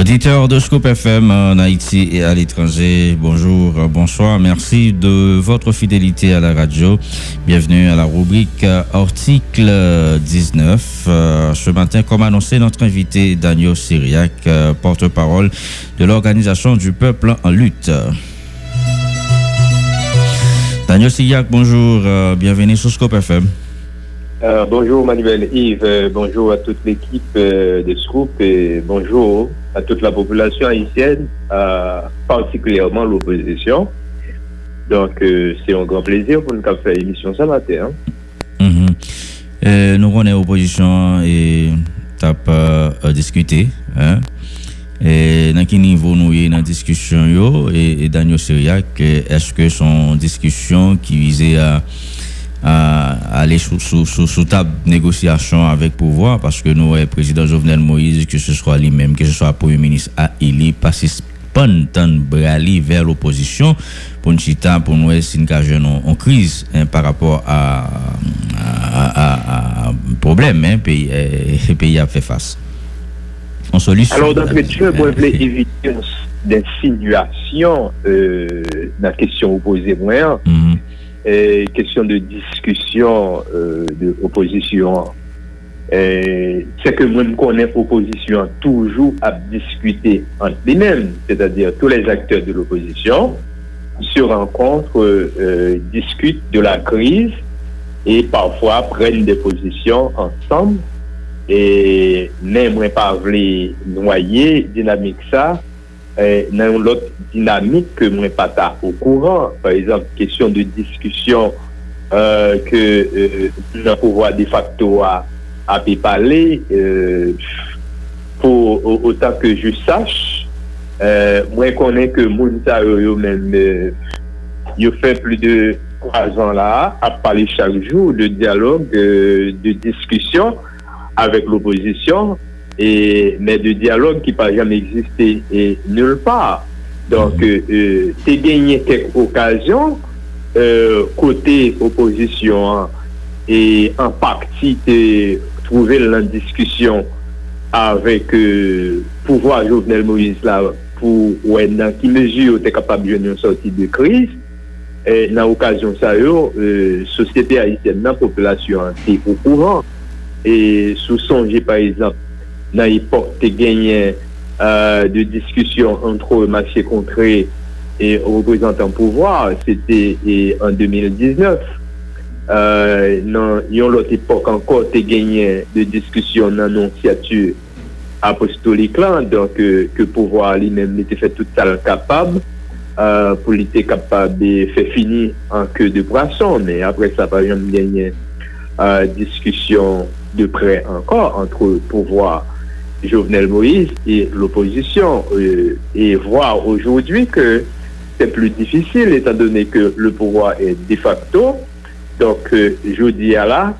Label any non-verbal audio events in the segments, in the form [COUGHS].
Auditeur de Scoop FM en Haïti et à l'étranger, bonjour, bonsoir, merci de votre fidélité à la radio. Bienvenue à la rubrique article 19. Ce matin, comme annoncé, notre invité Daniel Syriac, porte-parole de l'Organisation du peuple en lutte. Daniel Syriac, bonjour, bienvenue sur Scoop FM. Euh, bonjour Manuel Yves, euh, bonjour à toute l'équipe euh, de Scoop et bonjour à toute la population haïtienne, particulièrement l'opposition. Donc c'est un grand plaisir pour nous faire l'émission ce matin. Mm-hmm. nous on est opposition et t'as pas discuté. Hein? Et dans quel niveau nous y dans la discussion yo, et, Daniel Syriac, est-ce que son discussion qui visait à aller sous, sous, sous, table de négociation avec pouvoir parce que nous, le président Jovenel Moïse, que ce soit lui-même, que ce soit le Premier ministre à il passe spontan vers l'opposition pour nous pour nous c'est une en, crise hein, par rapport à, à, à, problème hein, pays, le [LAUGHS] pays a fait face. En solution. Alors, d'entrée de jeu, moi, voulais éviter d'insinuation euh, dans la question opposée, moi. Mm question de discussion euh, de opposition. C'est que moi je connais opposition toujours à discuter entre les-mêmes c'est-à-dire tous les acteurs de l'opposition se rencontrent euh, discutent de la crise et parfois prennent des positions ensemble. Et n'aimerait pas les noyer dynamique ça Eh, nan yon lot dinamik ke mwen pata ou kouran. Par exemple, kesyon de diskusyon euh, ke euh, nan pouwa de facto a api pale, euh, pou otan ke je sache, mwen konen ke moun sa yo yo men yo fe pli de 3 an la, ap pale chak jou de diyalog, de diskusyon avek l'oposisyon, et, mais de dialogue qui n'a jamais existé et nulle part. Donc, mm-hmm. euh, t'es gagné quelques occasions euh, côté opposition et en partie t'es trouvé la discussion avec euh, pouvoir Jovenel Moïse là pou wè nan ki meji ou te kapab joun yon sorti de kriz, nan okasyon sa yo, euh, sosyete Haitienne nan populasyon an, se pou kouvan, e sou sonje par exemple, nan epok te genye euh, de diskusyon antro machè kontre e reprezentant pouvoir, sete euh, en 2019. Euh, nan yon lot epok anko te genye de diskusyon nan nonsiatur apostolik lan, donk ke euh, pouvoir li men li te fè tout sal kapab, euh, pou li te kapab fè fini anke de prason, men apre sa pa yon genye euh, diskusyon de pre anko antre pouvoir Jovenel Moïse et l'opposition euh, et voir aujourd'hui que c'est plus difficile étant donné que le pouvoir est de facto. Donc, euh, je dis à là,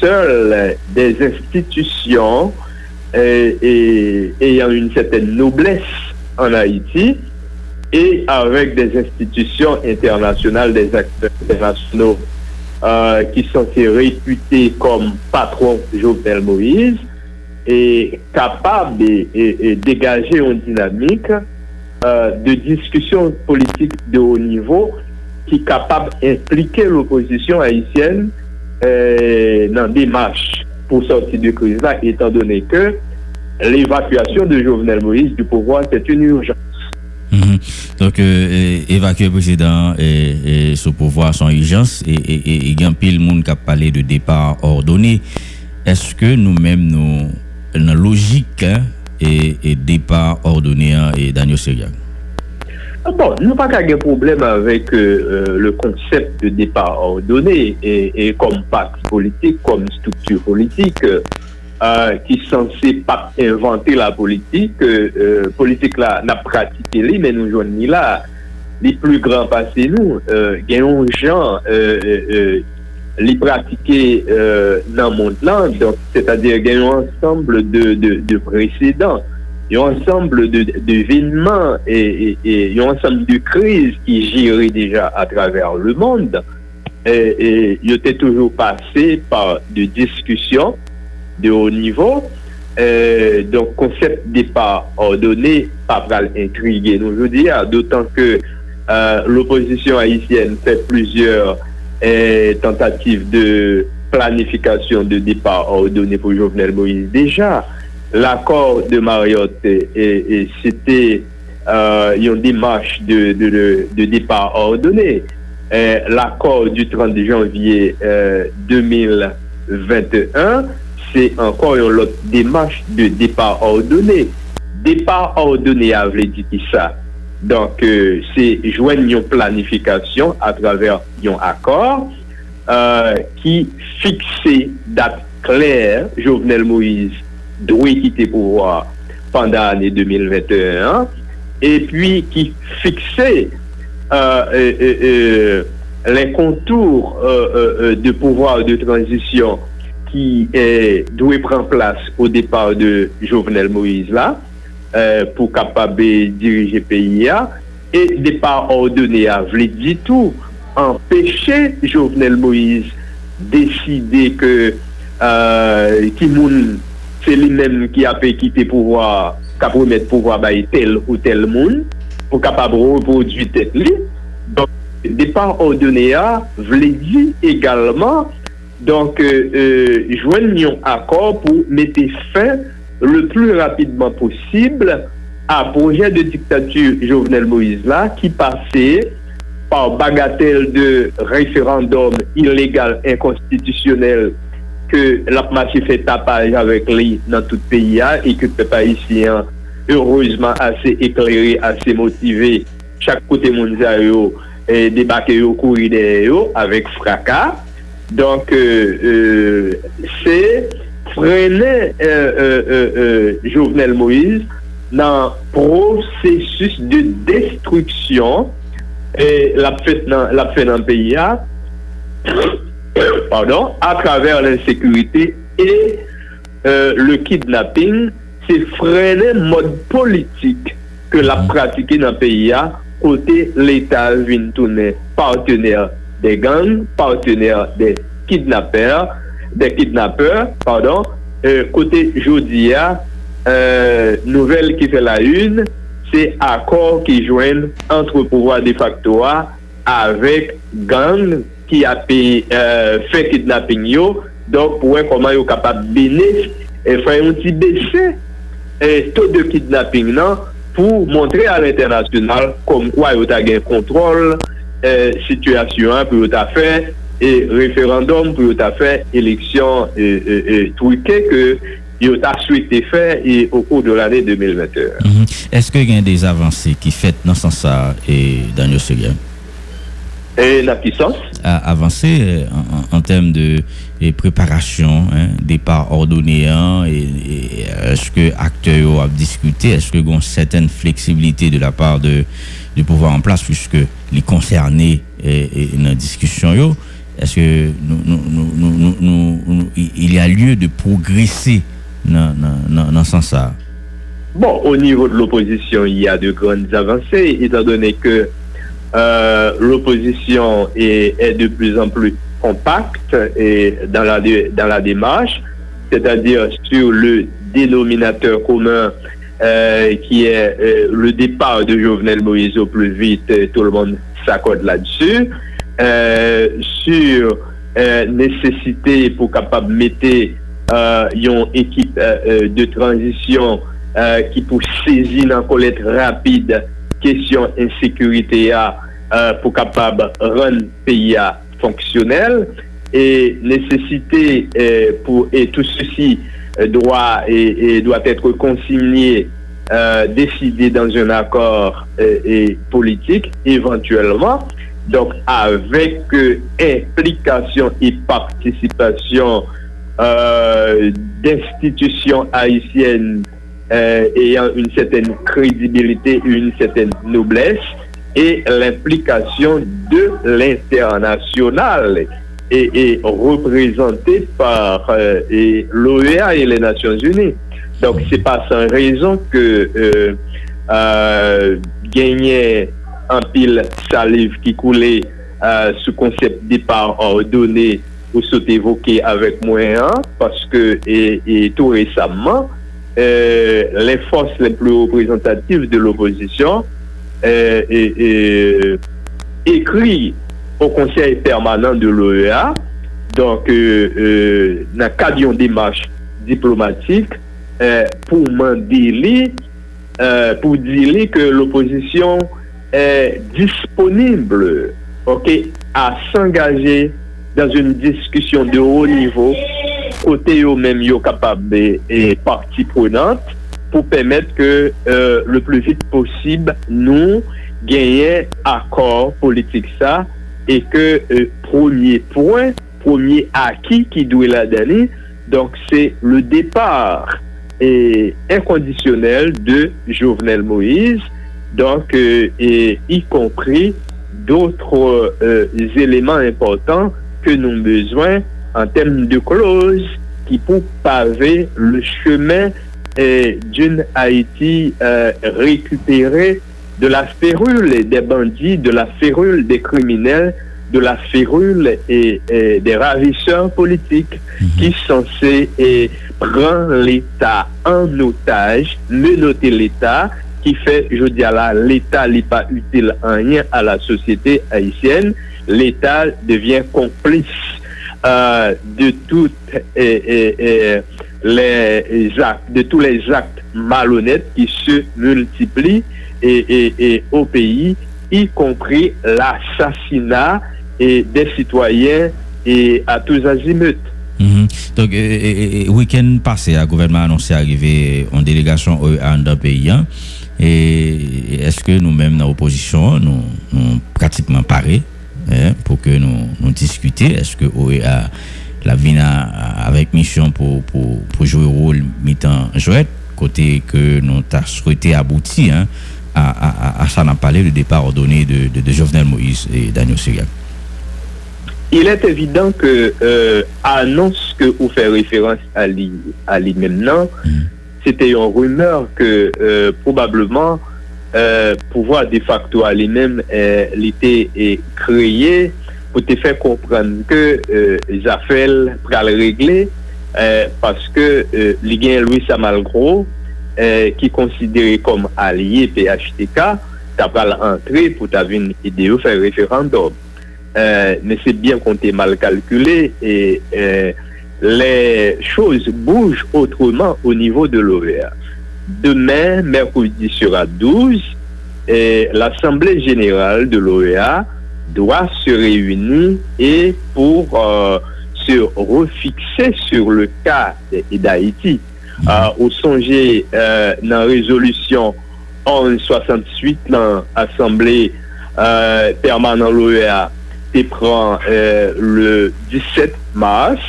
seules des institutions euh, ayant une certaine noblesse en Haïti et avec des institutions internationales, des acteurs internationaux qui sont réputés comme patrons Jovenel Moïse, est capable de, dégager une dynamique euh, de discussion politique de haut niveau qui est capable d'impliquer l'opposition haïtienne euh, dans des marches pour sortir de crise là, étant donné que l'évacuation de Jovenel Moïse du pouvoir, c'est une urgence. Mhm. Donc, euh, évacuer le président et, ce pouvoir sans urgence, et il y a un pile monde qui a parlé de départ ordonné. Est-ce que nous-mêmes, nous, une logique nan logik e depa ordonean e danyo seryan? Ah bon, nou pa kage problem avèk euh, euh, le konsept de depa ordone e kom pati politik, kom struktur politik euh, ki sanse pa inventer la politik euh, euh politik la na pratike li men nou joan ni la li plu gran pase nou genyon jan les pratiquer euh, dans le monde là, c'est-à-dire qu'il y a un ensemble de, de, précédents, il un ensemble d'événements et, il y a un ensemble de crises qui gèrent déjà à travers le monde. Et, il était toujours passé par des discussions de haut niveau donk konsept depa ordone pa pral intrigué nou jodi ya, doutan ke l'oposisyon haïsyen fè plusieurs E tentative de planification de départ ordonné pour Jovenel Moïse. Déjà, l'accord de Mariotte, c'était euh, une démarche de, de, de départ ordonné. L'accord du 30 janvier euh, 2021, c'est encore une démarche de départ ordonné. Départ ordonné, avle dit qui ça? Donc, euh, c'est joindre une planification à travers un accord euh, qui fixait date claire, Jovenel Moïse doit quitter pouvoir pendant l'année 2021 et puis qui fixait euh, les contours de pouvoir de transition qui doit prendre place au départ de Jovenel Moïse là, euh, pou kapab dirije peyi ya, e depa ordone ya vle di tou, empèche Jovenel Moïse deside ke euh, ki moun se li men ki apè kite pouvoi ka promet pouvoi bay tel ou tel moun pou kapab reprodu tet li donk depan ordone a vle di egalman donk euh, euh jwen yon akor pou mette fin le plus rapidement possible à projet de dictature Jovenel Moïse là, qui passait par bagatelle de référendum illégal inconstitutionnel que la fait tapage avec lui dans tout le pays et que le haïtien heureusement assez éclairé, assez motivé chaque côté mondial et débarqué au courrier avec fracas. Donc, euh, euh, c'est frene euh, euh, euh, Jovenel Moïse nan prosesus de destruksyon la pfe nan peyi a [COUGHS] pardon, a traver l'insekurite e euh, le kidnapping se frene mod politik ke la pratike nan peyi a kote l'Etat vintoune partener de gang, partener de kidnapper de kidnapeur, pardon, euh, kote jodi euh, ya, nouvel ki fe la yun, se akor ki jwen antre pouvoi de facto a avek gang ki api fe kidnapping yo, donk pou wè koman yo kapab bine e fè yon ti besè e to de kidnapping nan pou montre al internasyonal kom kwa yo ta gen kontrol e, euh, situasyon pou yo ta fè e referandom pou yo ta fè eleksyon touike ke yo ta suite fè au kou de l'anè 2021. Eske gen des avansè ki fèt nan san sa dan yo se gen? E nan ki sens? Avansè en tem de preparasyon, depar ordoneyan eske akte yo ap diskute, eske gon seten fleksibilite de la par de de pouvoir en place puisque les concernés et dans la discussion est-ce que il y a lieu de progresser dans ce sens-là? Bon, au niveau de l'opposition il y a de grandes avancées étant donné que euh, l'opposition est de plus en plus compacte dans la démarche c'est-à-dire sur le dénominateur commun Euh, qui est euh, le départ de Jovenel Moïse au plus vite, tout le monde s'accorde là-dessus. euh, sur euh, nesesite pou kapab mette euh, yon ekip euh, euh, de transisyon ki pou sezi nan kolet rapide kesyon insekurite ya pou kapab ren peyi ya fonksyonel e nesesite pou et tout ceci doit et, et doit être consigné Euh, décidé dans un accord euh, politique éventuellement. Donc, avec euh, implication et participation d'institutions haïtiennes ayant une certaine crédibilité, une certaine noblesse, et l'implication de l'international. et représenté par euh, l'OEA et les Nations Unies. Donc, c'est pas sans raison que an pil saliv ki koule uh, sou konsep depar ordone ou sot evoke avèk mwen an, paske e tou resamman, euh, le fos le plou reprezentatif de l'oposisyon ekri euh, euh, ou konsey permanent de l'OEA, donk euh, nan kad yon demache diplomatik euh, pou mandi li, pou di li ke l'oposisyon est disponible a s'engager dans une discussion de haut niveau kote yo men yo kapabbe et partie prenante pou pèmette ke euh, le plus vite possible nou genye akor politik sa et que euh, premier point premier acquis ki dwe la dani donc c'est le départ et inconditionnel de Jovenel Moïse donc euh, y compris d'autres éléments importants que nou besoin en termes de clause qui pou paver le chemin eh, d'une Haïti euh, récupérée de la férule des bandits, de la férule des criminels, de la férule des ravisseurs politiques mhm. qui sont censés prendre l'État en otage, menoter l'État, qui fait, je dis à la, l'État n'est pas utile en rien à la société haïtienne, l'État devient complice Euh, de tous les actes malhonnêtes qui se multiplient au pays, y compris l'assassinat des citoyens à tous azimuts. Mm-hmm. Week-end passé, le gouvernement a annoncé arriver en délégation en d'un pays. Est-ce que nous-mêmes, dans l'opposition, nous pratiquement paré? pou ke nou diskute eske OEA la vina avek misyon pou jowe rol mitan jwet kote ke nou ta souete abouti a sa nan pale le depar ordone de Jovenel Moïse et Daniel Syriac Il est évident que euh, annonce que ou fè référence a li menan c'était une rumeur que euh, probablement euh, pouvoir de facto à lui-même euh, l'était créé pour te faire comprendre que euh, Zafel pral réglé euh, parce que l'Iguin Louis Samalgro qui considéré comme allié PHTK ta pral entré pour ta vine idéo faire référendum. Mais c'est bien qu'on t'ait mal calculé et le chouse bouge otreman ou nivou de l'OVA Demain, mercredi sera 12, et l'Assemblée Générale de l'OEA doit se réunir et pour euh, se refixer sur le cas d'Haïti. Mhm. Euh, au songe, euh, nan résolution 1168, nan Assemblée Permanente de l'OEA, te prend le 17 mars,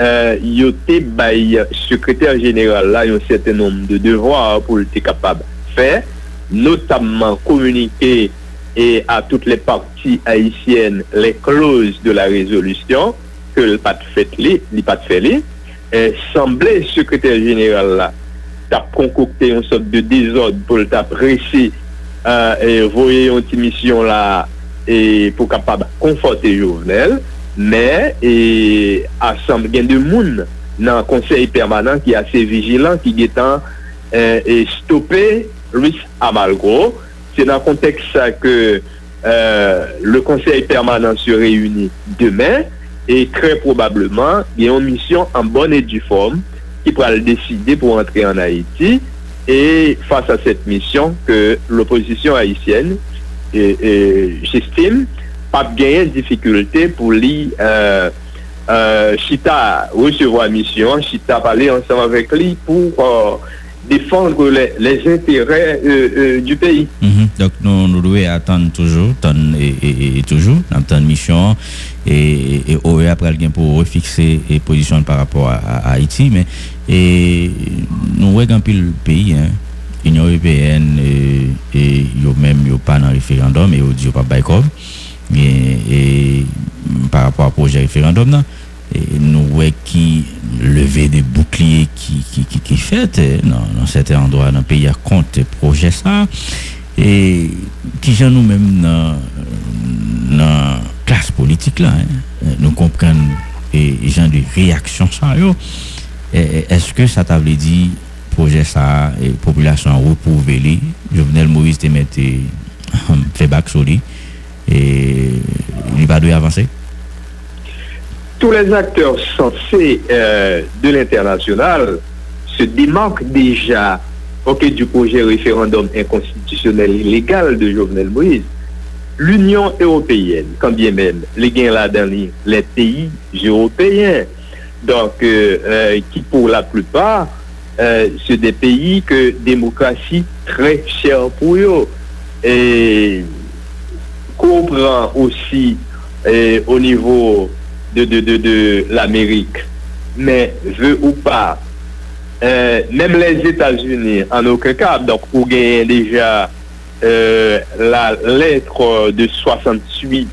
euh, yo te bay sekreter jeneral la yon seten nom de devwa pou te kapab fè, notamman komunike e a tout le parti haisyen le kloz de la rezolusyon ke li pat fèt li, li pat fè li, eh, semblè sekreter jeneral la tap konkokte yon sot de dezod pou tap resi euh, voye yon ti misyon la pou kapab konfote jounel Mè, e asam gen de moun nan konsey permanent ki ase vijilan ki getan e, euh, e stoppe Luis Amalgo. Se nan konteks sa ke euh, le konsey permanent se reyouni demè, e kre probableman gen yon misyon an bon et du form ki pral deside pou rentre an Haiti e fasa set misyon ke l'oposisyon Haitienne j'estime pape genyen difficulté pou li euh, euh, Chita recevo a mission, Chita pale ansan avèk li pou euh, défendre les intérêts du pays. Donc nou louè atan toujou, tan et toujou, nan tan mission et ouè apre al gen pou refikse et posisyon par rapport a Haiti, mais nou wè gampil peyi, Union Européenne et yo mèm yo pa nan referendum et yo di yo pa Baykov, et par rapport à projet référendum nan, nou wè ki leve de bouclier ki fète nan sète endroit nan peyi a kont projet sa et ki jan nou mèm nan klas politik la nou kompren jan de reaksyon sa yo. Eske sa ta vle di projet ça et population reprouvé lui Jovenel Moïse te mette [LAUGHS] fait bac sur lui et il va devoir avancer tous les acteurs censés euh, de l'international se démarquent déjà du projet référendum inconstitutionnel illégal de Jovenel Moïse. L'Union européenne, quand bien même, les gains là dans les pays européens, donc euh, euh, qui pour la plupart, c'est des pays que démocratie très chère pour eux. Et comprend aussi au niveau de, de, de, de l'Amérique, mais veut ou pas, euh, même les États-Unis, en aucun cas, donc vous gagnez déjà euh, la lettre de 68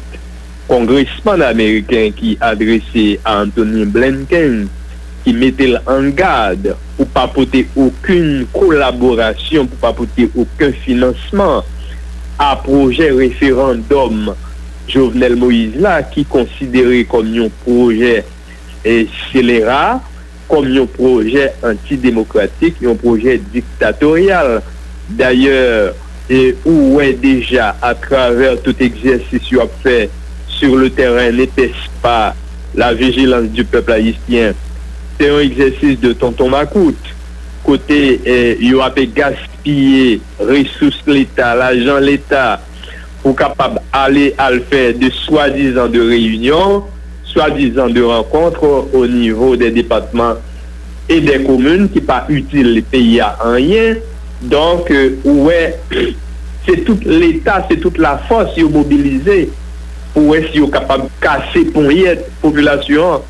congressman américain qui adressait à Anthony Blinken, qui mettait en garde pour pas porter aucune collaboration, pour pas porter aucun financement à projet référendum Jovenel Moïse la ki konsidere kom yon proje selera, kom yon proje antidemokratik, yon proje diktatorial. D'ayor, ou wè deja a traver tout eksersis yon ap fè sur le teren n'etes pa la vigilance du peuple haïtien? Te yon eksersis de tonton Makout, kote yon ap gaspillé resous l'Etat, l'agent l'Etat, pou kapab ale al fè de soi-disant de réunion, soi-disant de rencontre au niveau des départements et des communes qui pa utile les pays à un lien. Donc, ouè, [CLEARS THROAT] c'est tout l'État, c'est toute la force yon mobilisé pou wè si yon kapab kase pon yè population.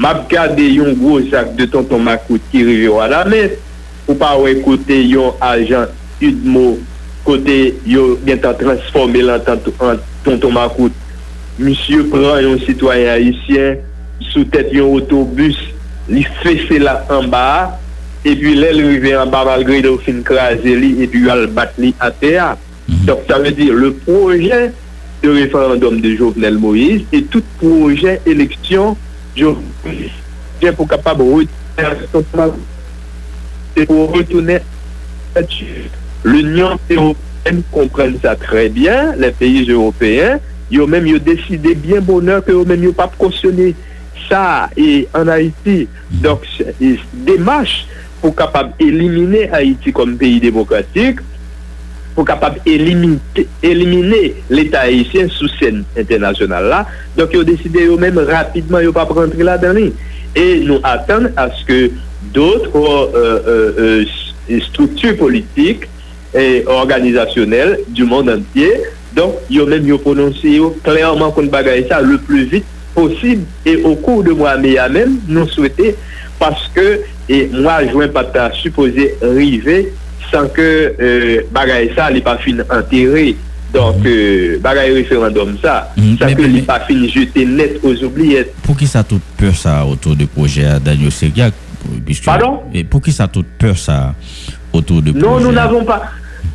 Mab gade yon gros sac de tonton Makout ki rive wala met, ou pa wè kote yon ajan Udmo, kote yon gentan transforme lantan tonton makout. Monsye pran yon sitwayen haisyen, sou tèt yon otobus, li fese la anba, epi lè lè rive anba malgre yon fin krasè li, epi yon albat li atea. Donc, ça veut dire le projet de référendum de Jovenel Moïse et tout projet élection Jovenel Moïse. J'ai pour capable de c'est pour retourner l'Union européenne comprenne ça très bien, les pays européens, yo mèm yo deside bien bonheur ke yo mèm yo pa prosyonne sa e an Haiti donc demache pou kapab elimine Haiti kom peyi demokratik pou kapab elimine l'Etat Haitien sou sen internasyonal la donc yo deside yo mèm rapidman yo pa prentre la dani e nou atan aske d'autres euh, euh, euh, structures politiques et organisationnel du monde entier. Donc, mèm yo prononse yo klèrman kon bagay sa le plus vite possible et au cours de mois mai a mèm, nou souwete parce que, et moi, jwen pata supposé rive san ke bagay sa li pa fin enterré. Donc, euh, bagay référendum sa, san ke li pa fin jeté net aux oubliettes. Pou ki sa tout peur sa autour de projet Daniel Pardon? Pou ki sa tout peur sa autour de? Non, nou n'avons pas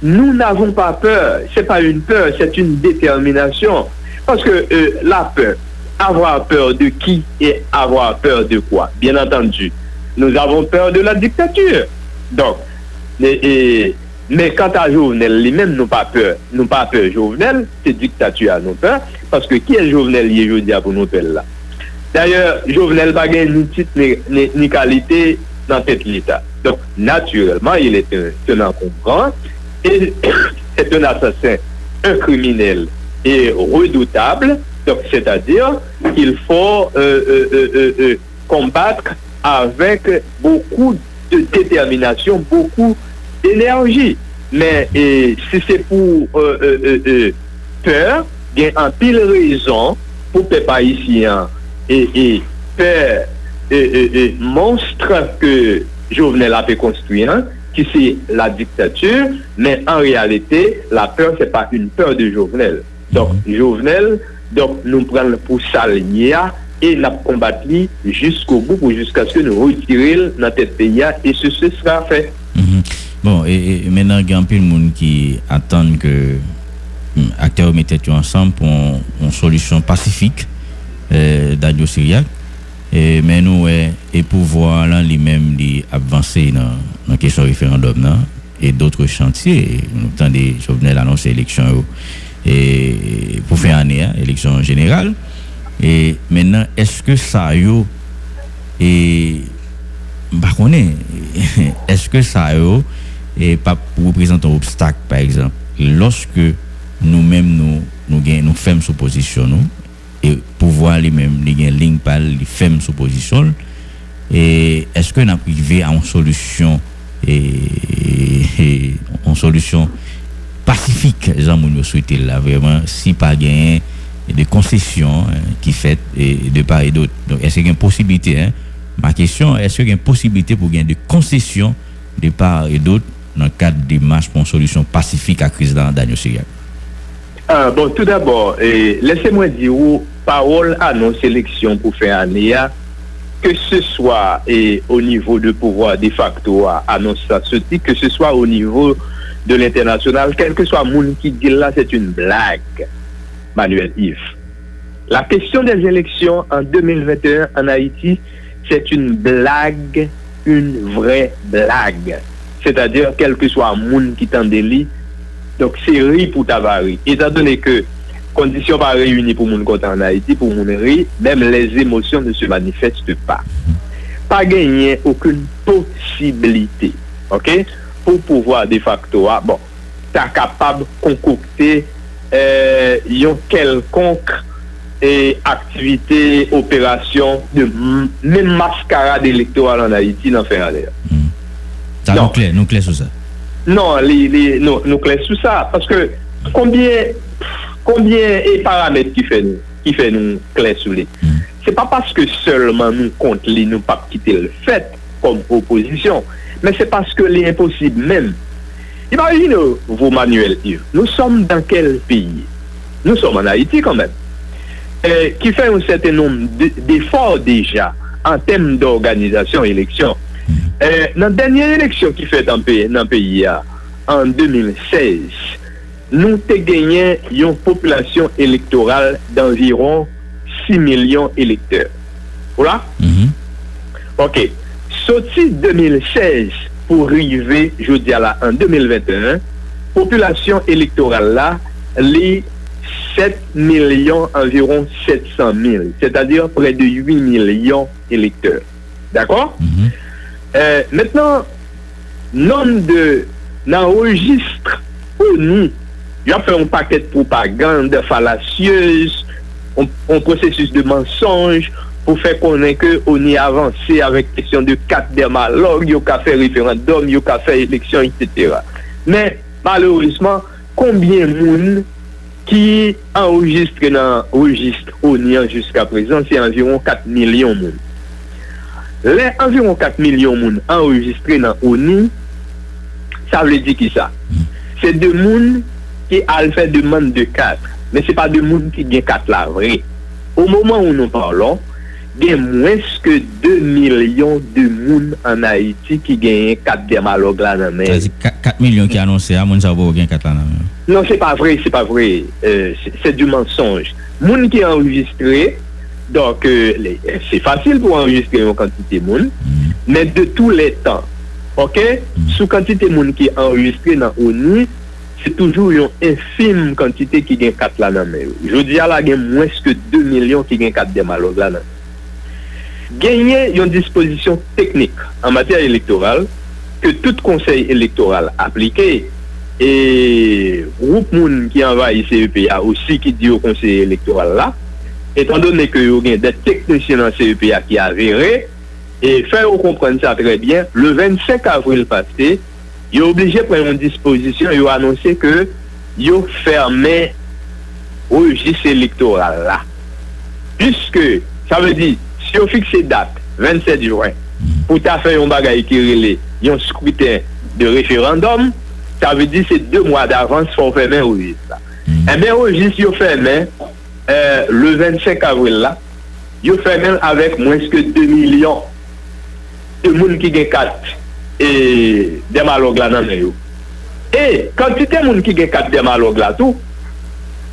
nous n'avons pas peur, c'est pas une peur, c'est une détermination. Parce que euh, la peur, avoir peur de qui et avoir peur de quoi, bien entendu. Nous avons peur de la dictature. Donc, mais quant à Jovenel, les mêmes n'ont pas peur. N'ont pas peur Jovenel, c'est dictature à nos peurs. Parce que qui est Jovenel, il a pour nous peur là? D'ayor, Jovenel Bagay ni tit ni kalite nan tet l'Etat. Donc, naturellement, il est un, un encombrant, et [COUGHS] c'est un assassin, un criminel, et redoutable, donc c'est-à-dire qu'il faut euh, euh, euh, euh, euh combattre avec beaucoup de détermination, beaucoup d'énergie. Mais si c'est pour euh, peur, bien en pile raison, pou pe pa ici, hein, et peur monstre que Jovenel a fait construire, ki c'est la dictature, mais en réalité, la peur, c'est pas une peur de Jovenel. Donc, Jovenel, nous prenons pour s'aligner et la combattre jusqu'au bout, jusqu'à ce que nous retirions notre pays et ce sera fait. Mm-hmm. Bon, et maintenant, il y a un peu de monde qui attend que acteurs mettent ensemble pour une solution pacifique d'Adio Syriac. Et, mais nous, et, pouvoir lui-même, lui avancer dans la question référendum et d'autres chantiers. Nous attendons, je venais l'annoncer élection et pour faire année, hein, élection générale. Et maintenant, est-ce que ça et bah [LAUGHS] est-ce que ça yo et pas représente un obstacle par exemple lorsque nous-mêmes nous nous nous sous position et pouvoir gagnent ligne par les femmes sous position. Et est-ce que nous arrivé à une solution et, et, solution pacifique gens nous souhaiter là vraiment si pas gagner des concessions hein, qui fait de part et d'autre. Donc est-ce qu'il y a une possibilité hein? ma question est-ce qu'il y a une possibilité pour gagner des concessions de part et d'autre dans le cadre des marches pour une solution pacifique à la crise dans Daniel Syriac ah, Bon, tout d'abord, laissez-moi dire parole annonce élection pour faire année, que ce soit et, au niveau de pouvoir de facto annonce ça, que ce soit au niveau de l'international, quel que soit monde qui dit là, c'est une blague, Manuel Yves. La question des élections en 2021 en Haïti, c'est une blague, une vraie blague. c'est-à-dire quel que soit moun ki tan deli, Donk se ri pou tavari. Etan donen ke kondisyon pa reyuni pou moun konta an Haiti, pou moun ri, mem les emosyon ne se manifeste pa. Pa genyen akoun posibilite, ok, pou pouvoi de facto a, bon, ta kapab konkokte euh, yon kelkonk e euh, aktivite, operasyon de men maskarade elektoral an Haiti nan fè an lè. Ta nou kle, non. nou kle sou sa. Non, les, nous, clés sous ça. Parce que combien, combien est paramètres qui fait nous, qui fait nous clés sous les. C'est pas parce que seulement nous compte les nous pas quitter le fait comme opposition, mais c'est parce que l'impossible même. Imaginez vous, Manuel nous sommes dans quel pays? Nous sommes en Haïti quand même. qui fait un certain nombre d'efforts déjà en termes d'organisation élection. Euh, nan denye eleksyon ki fet nan peyi ya, an 2016, nou te genyen yon populasyon elektoral d'environ 6 milyon elekteur. Ola? Ok. Soti 2016 pou rive, jodi ala, an 2021, populasyon elektoral la, li 7 milyon environ 700 mil. C'est-à-dire pre de 8 milyon elekteur. D'akor? Mm-hmm. Euh, maintenant, l'homme de l'enregistre ou nous, il a fait un paquet de propagande fallacieuse, un, un processus de mensonge pou fè konen ke on y avansè avèk kèsyon de kat dermalog, yo ka fè referandom, yo ka fè eleksyon, etc. Men, malorisman, konbyen moun ki enregistre nan registre on y an jusqu'a prezant, se environ 4 milyon moun. Le environ 4 milyon moun enregistre nan ONU, sa vle di ki sa. Se de moun ki al fè deman de 4, men se pa de moun ki gen 4 la vre. Ou mouman ou nou parlon, gen mweske 2 milyon de moun an Haiti ki genyen 4 demalog la nan men. 4 milyon ki anonsè, a, moun sa bo gen 4 la nan men. Non, se pa vre, se pa vre. Euh, se du mensonj. Moun ki enregistre, Donc, euh, eh, c'est facile pou enregistrer yon kantite moun, men de tout les temps, ok? Sou kantite moun ki enregistre nan ONU, se toujou yon infime kantite ki gen kat la nan men. Jodi ala gen mweske 2 milyon ki gen kat demalog la nan. Genyen yon disposisyon teknik an mater elektoral ke tout konsey elektoral aplike e group moun ki anva ICEPA osi ki di yo konsey elektoral la etan donen ke yo gen de teknisyen an CEPA ki avere, e fè yo kompren sa tre bien, le 25 avril paste, yo oblije pren yon disposisyon, yo anonsè ke yo ferme rejis elektoral la. Piske, sa ve di, si yo fikse dat, 27 juan, pou ta fè yon bagay ki rele, yon skwiten de referandom, sa ve di se 2 mwa d'avans fò fèmen rejis la. E men rejis yo fèmen, euh, le 25 avril la, yo fè men avèk mwenske 2 milyon de moun ki gen kat e demalog la nan yo. E, kantite moun ki gen kat demalog la tou,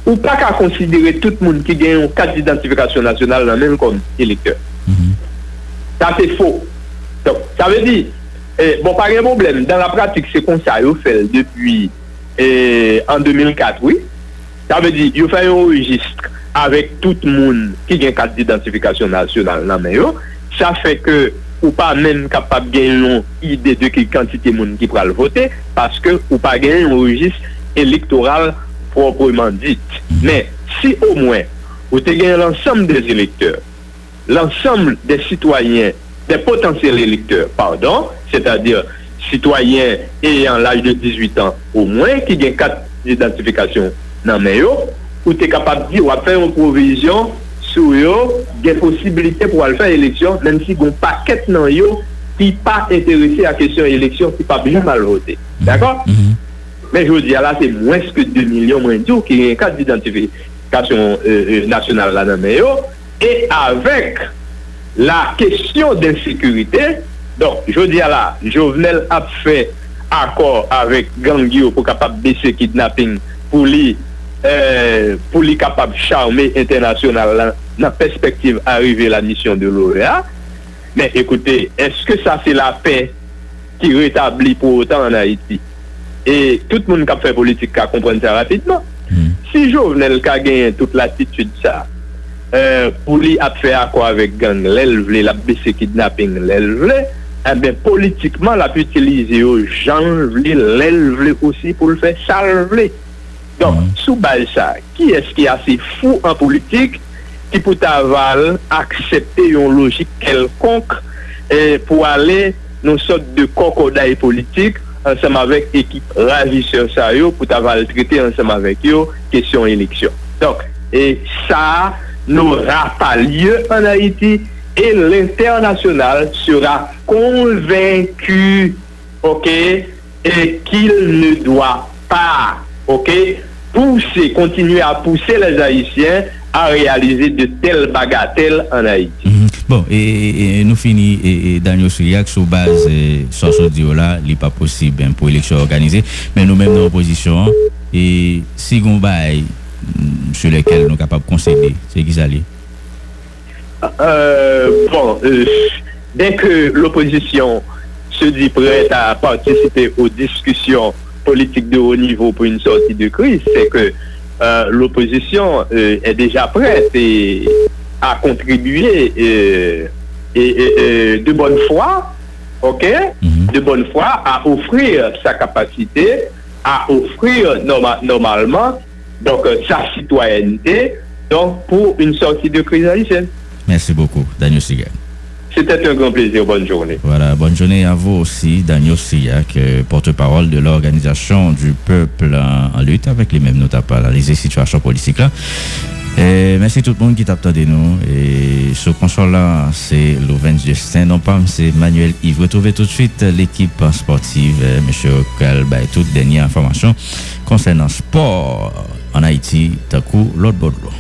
ou pa ka konsidere tout moun ki gen yon kat d'identifikasyon nasyonal nan men kon elektor. Mm -hmm. Sa se fo. Sa ve di, eh, bon pa gen problem, dan la pratik se kon sa yo fèl depi eh, an 2004, oui. Sa ve di, yo fè yon registre avèk tout moun ki gen kat d'identifikasyon nasyonal nan men yo, sa fè ke ou pa men kapap gen yon ide de ki kantite moun ki pral vote, paske ou pa gen yon regis elektoral propreman dit. Men, si ou mwen, ou te gen l'ensemble des elekteur, l'ensemble des citoyen, des potentiel elekteur, pardon, c'est-à-dire citoyen ayant l'âge de 18 ans ou mwen, ki gen kat d'identifikasyon nan men yo, ou te kapab di wap fè yon provizyon sou yo gen posibilite pou wap fè eleksyon lèm si goun paket nan yo ki pa interese a kesyon eleksyon ki pa bijan mal vote. D'akor? Mm-hmm. Men jwou di ala se mwens ke 2 milyon mwen diyo ki yon kat d'identifikasyon nasyonal la nan men yo e avèk la kesyon den sekurite don jwou di ala jovenel ap fè akor avèk gang yo pou kapab bese kidnapping pou li euh, pou li kapab charme internasyonal nan perspektive arrive la misyon de l'OEA. Men, ekoute, eske sa se la pe ki retabli pou otan an Haiti? E tout moun kap fè politik ka kompren sa rapidman. Mm. Si Jovenel ka genyen tout l'attitude sa, Euh, pou li ap fè akwa avèk gang lèl vle, la bese kidnapping lèl vle, eh ben politikman la pi utilize yo jan vle, lèl vle osi pou l fè sal vle. Don, mm -hmm. sou bal sa, ki eski ase fou an politik ki pou taval aksepte yon logik kelkonk eh, pou ale nou sot de konkoday politik ansem avèk ekip raviseur sa yo pou taval trite ansem avèk yo kesyon eleksyon. Donk, e sa nou rapalye an Haiti e l'internasyonal sera konvenku ok, e kil ne doa pa ok, pousser, continuer à pousser les Haïtiens à réaliser de telles bagatelles en Haïti. Mhm. Bon, et, nous finissons, et, et Daniel Syriac, sur base, euh, dire là, il n'est pas possible hein, pour l'élection organisée, mais nous-mêmes dans l'opposition, et si on bail mm, sur lesquels nous sommes capables de concéder, c'est qui ça? Euh, bon, euh, dès que l'opposition se dit prête à participer aux discussions politiques de haut niveau pour une sortie de crise, c'est que euh, l'opposition euh, est déjà prête et à contribuer euh, et, et- et de bonne foi, ok, Mhm. de bonne foi à offrir sa capacité, à offrir norma- normalement donc sa citoyenneté donc pour une sortie de crise haïtienne. Merci beaucoup, Daniel Syriac. C'était un grand plaisir. Bonne journée. Voilà, bonne journée à vous aussi, Daniel Syriac, euh, porte-parole de l'Organisation du peuple en, lutte avec les mêmes notes à pas analyser situation politique là. Et merci tout le monde qui t'a de nous. Et ce console là, c'est Louvain Justin, non pas, c'est Manuel Yves. Retrouvez tout de suite l'équipe sportive, euh, monsieur Okal, bah, toute dernière information concernant sport en Haïti, coup, l'autre bord.